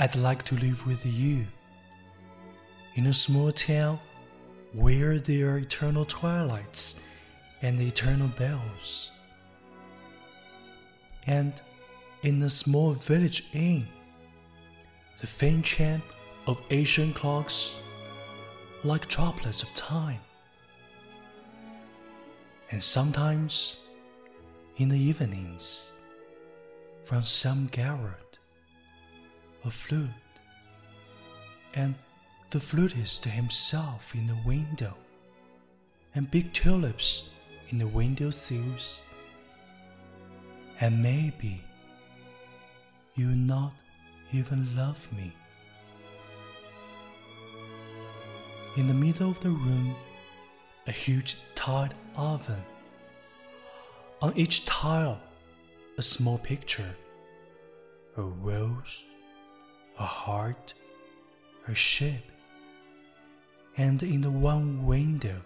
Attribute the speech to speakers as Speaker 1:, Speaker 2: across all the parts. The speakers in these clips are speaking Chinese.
Speaker 1: I'd like to live with you in a small town where there are eternal twilights and eternal bells, and in a small village inn, the faint chime of ancient clocks like droplets of time. And sometimes, in the evenings, from some garret, a flute, and the flutist himself in the window, and big tulips in the window sills. And maybe you not even love me. In the middle of the room, a huge tiled oven. On each tile, a small picture a rose, a heart, a ship, and in the one window,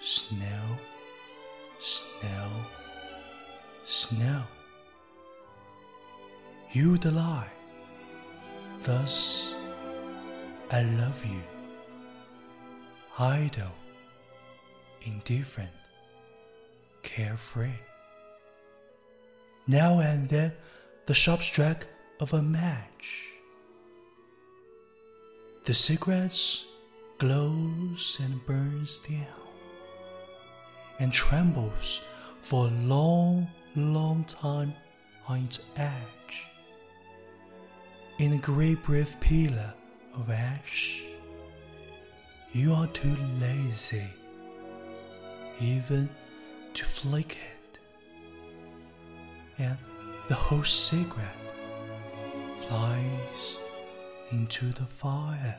Speaker 1: snow, snow, snow. You the lie. Thus, I love you. Idle, indifferent, carefree. Now and then, the sharp strike of a match. The cigarette glows and burns down, and trembles for a long, long time on its edge. In a great brief pillar of ash, you are too lazy even to flick it. And the whole cigarette flies into the fire.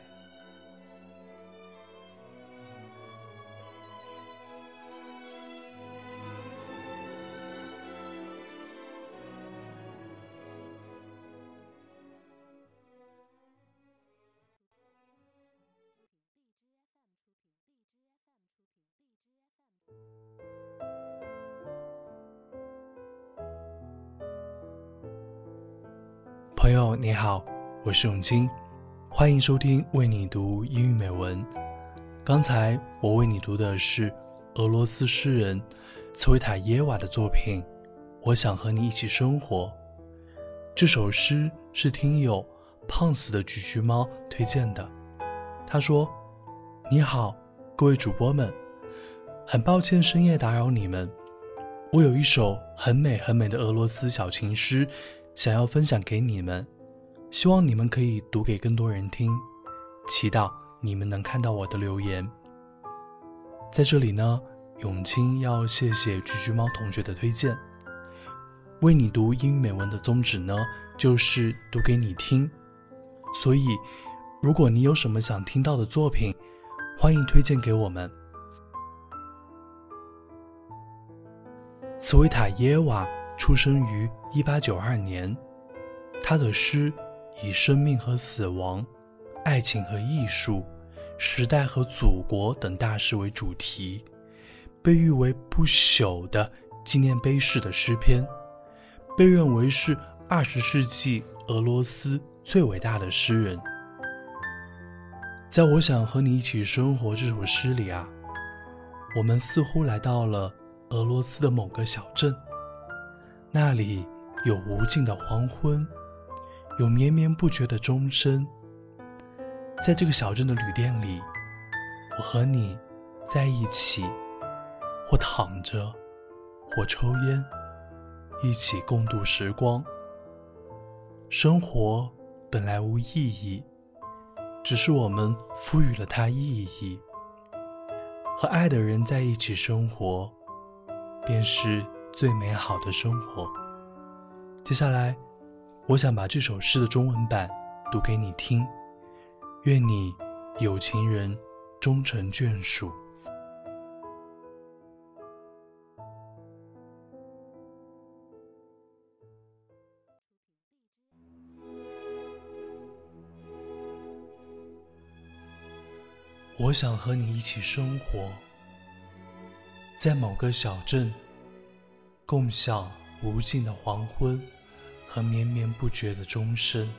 Speaker 1: 朋友你好，我是永清，欢迎收听为你读英语美文。刚才我为你读的是俄罗斯诗人茨维塔耶娃的作品《我想和你一起生活》。这首诗是听友胖死的橘橘猫推荐的。他说：“你好，各位主播们，很抱歉深夜打扰你们。我有一首很美很美的俄罗斯小情诗。”想要分享给你们，希望你们可以读给更多人听，祈祷你们能看到我的留言。在这里呢，永清要谢谢橘橘猫同学的推荐。为你读英语美文的宗旨呢，就是读给你听，所以如果你有什么想听到的作品，欢迎推荐给我们。茨维塔耶娃。出生于一八九二年，他的诗以生命和死亡、爱情和艺术、时代和祖国等大事为主题，被誉为不朽的纪念碑式的诗篇，被认为是二十世纪俄罗斯最伟大的诗人。在我想和你一起生活这首诗里啊，我们似乎来到了俄罗斯的某个小镇。那里有无尽的黄昏，有绵绵不绝的钟声。在这个小镇的旅店里，我和你在一起，或躺着，或抽烟，一起共度时光。生活本来无意义，只是我们赋予了它意义。和爱的人在一起生活，便是。最美好的生活。接下来，我想把这首诗的中文版读给你听。愿你有情人终成眷属。我想和你一起生活，在某个小镇。共享无尽的黄昏和绵绵不绝的钟声。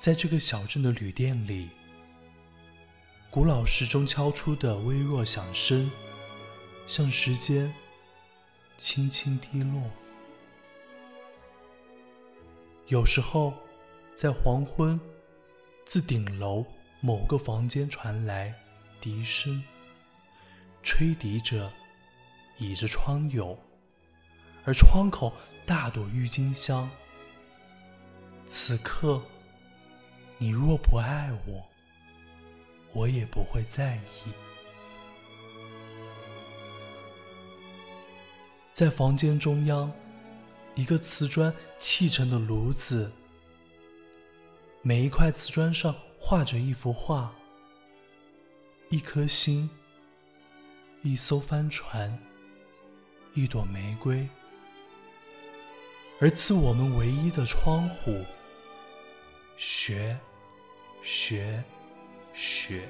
Speaker 1: 在这个小镇的旅店里，古老时钟敲出的微弱响声，像时间轻轻滴落。有时候，在黄昏，自顶楼某个房间传来笛声，吹笛者倚着窗牖，而窗口大朵郁金香。此刻。你若不爱我，我也不会在意。在房间中央，一个瓷砖砌成的炉子，每一块瓷砖上画着一幅画：一颗心，一艘帆船，一朵玫瑰。而赐我们唯一的窗户，雪。雪，雪，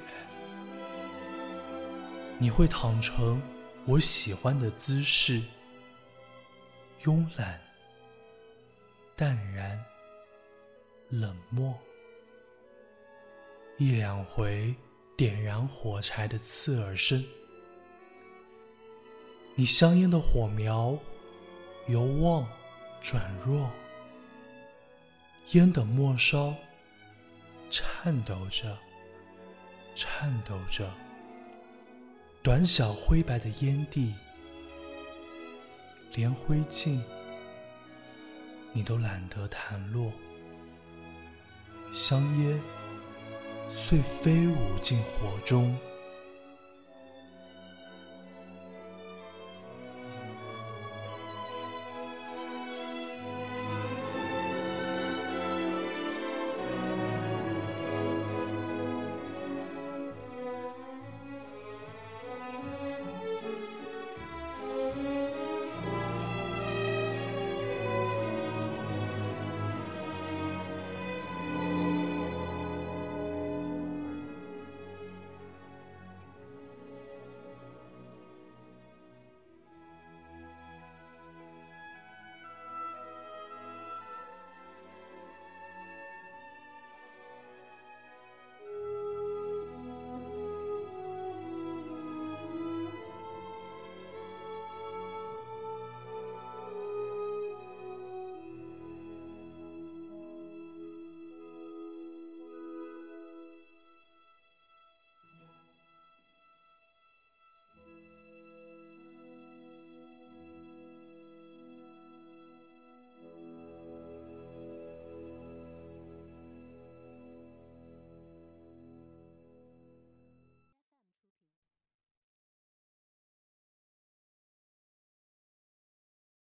Speaker 1: 你会躺成我喜欢的姿势，慵懒、淡然、冷漠。一两回点燃火柴的刺耳声，你香烟的火苗由旺转弱，烟的末梢。颤抖着，颤抖着，短小灰白的烟蒂，连灰烬你都懒得弹落，香烟遂飞舞进火中。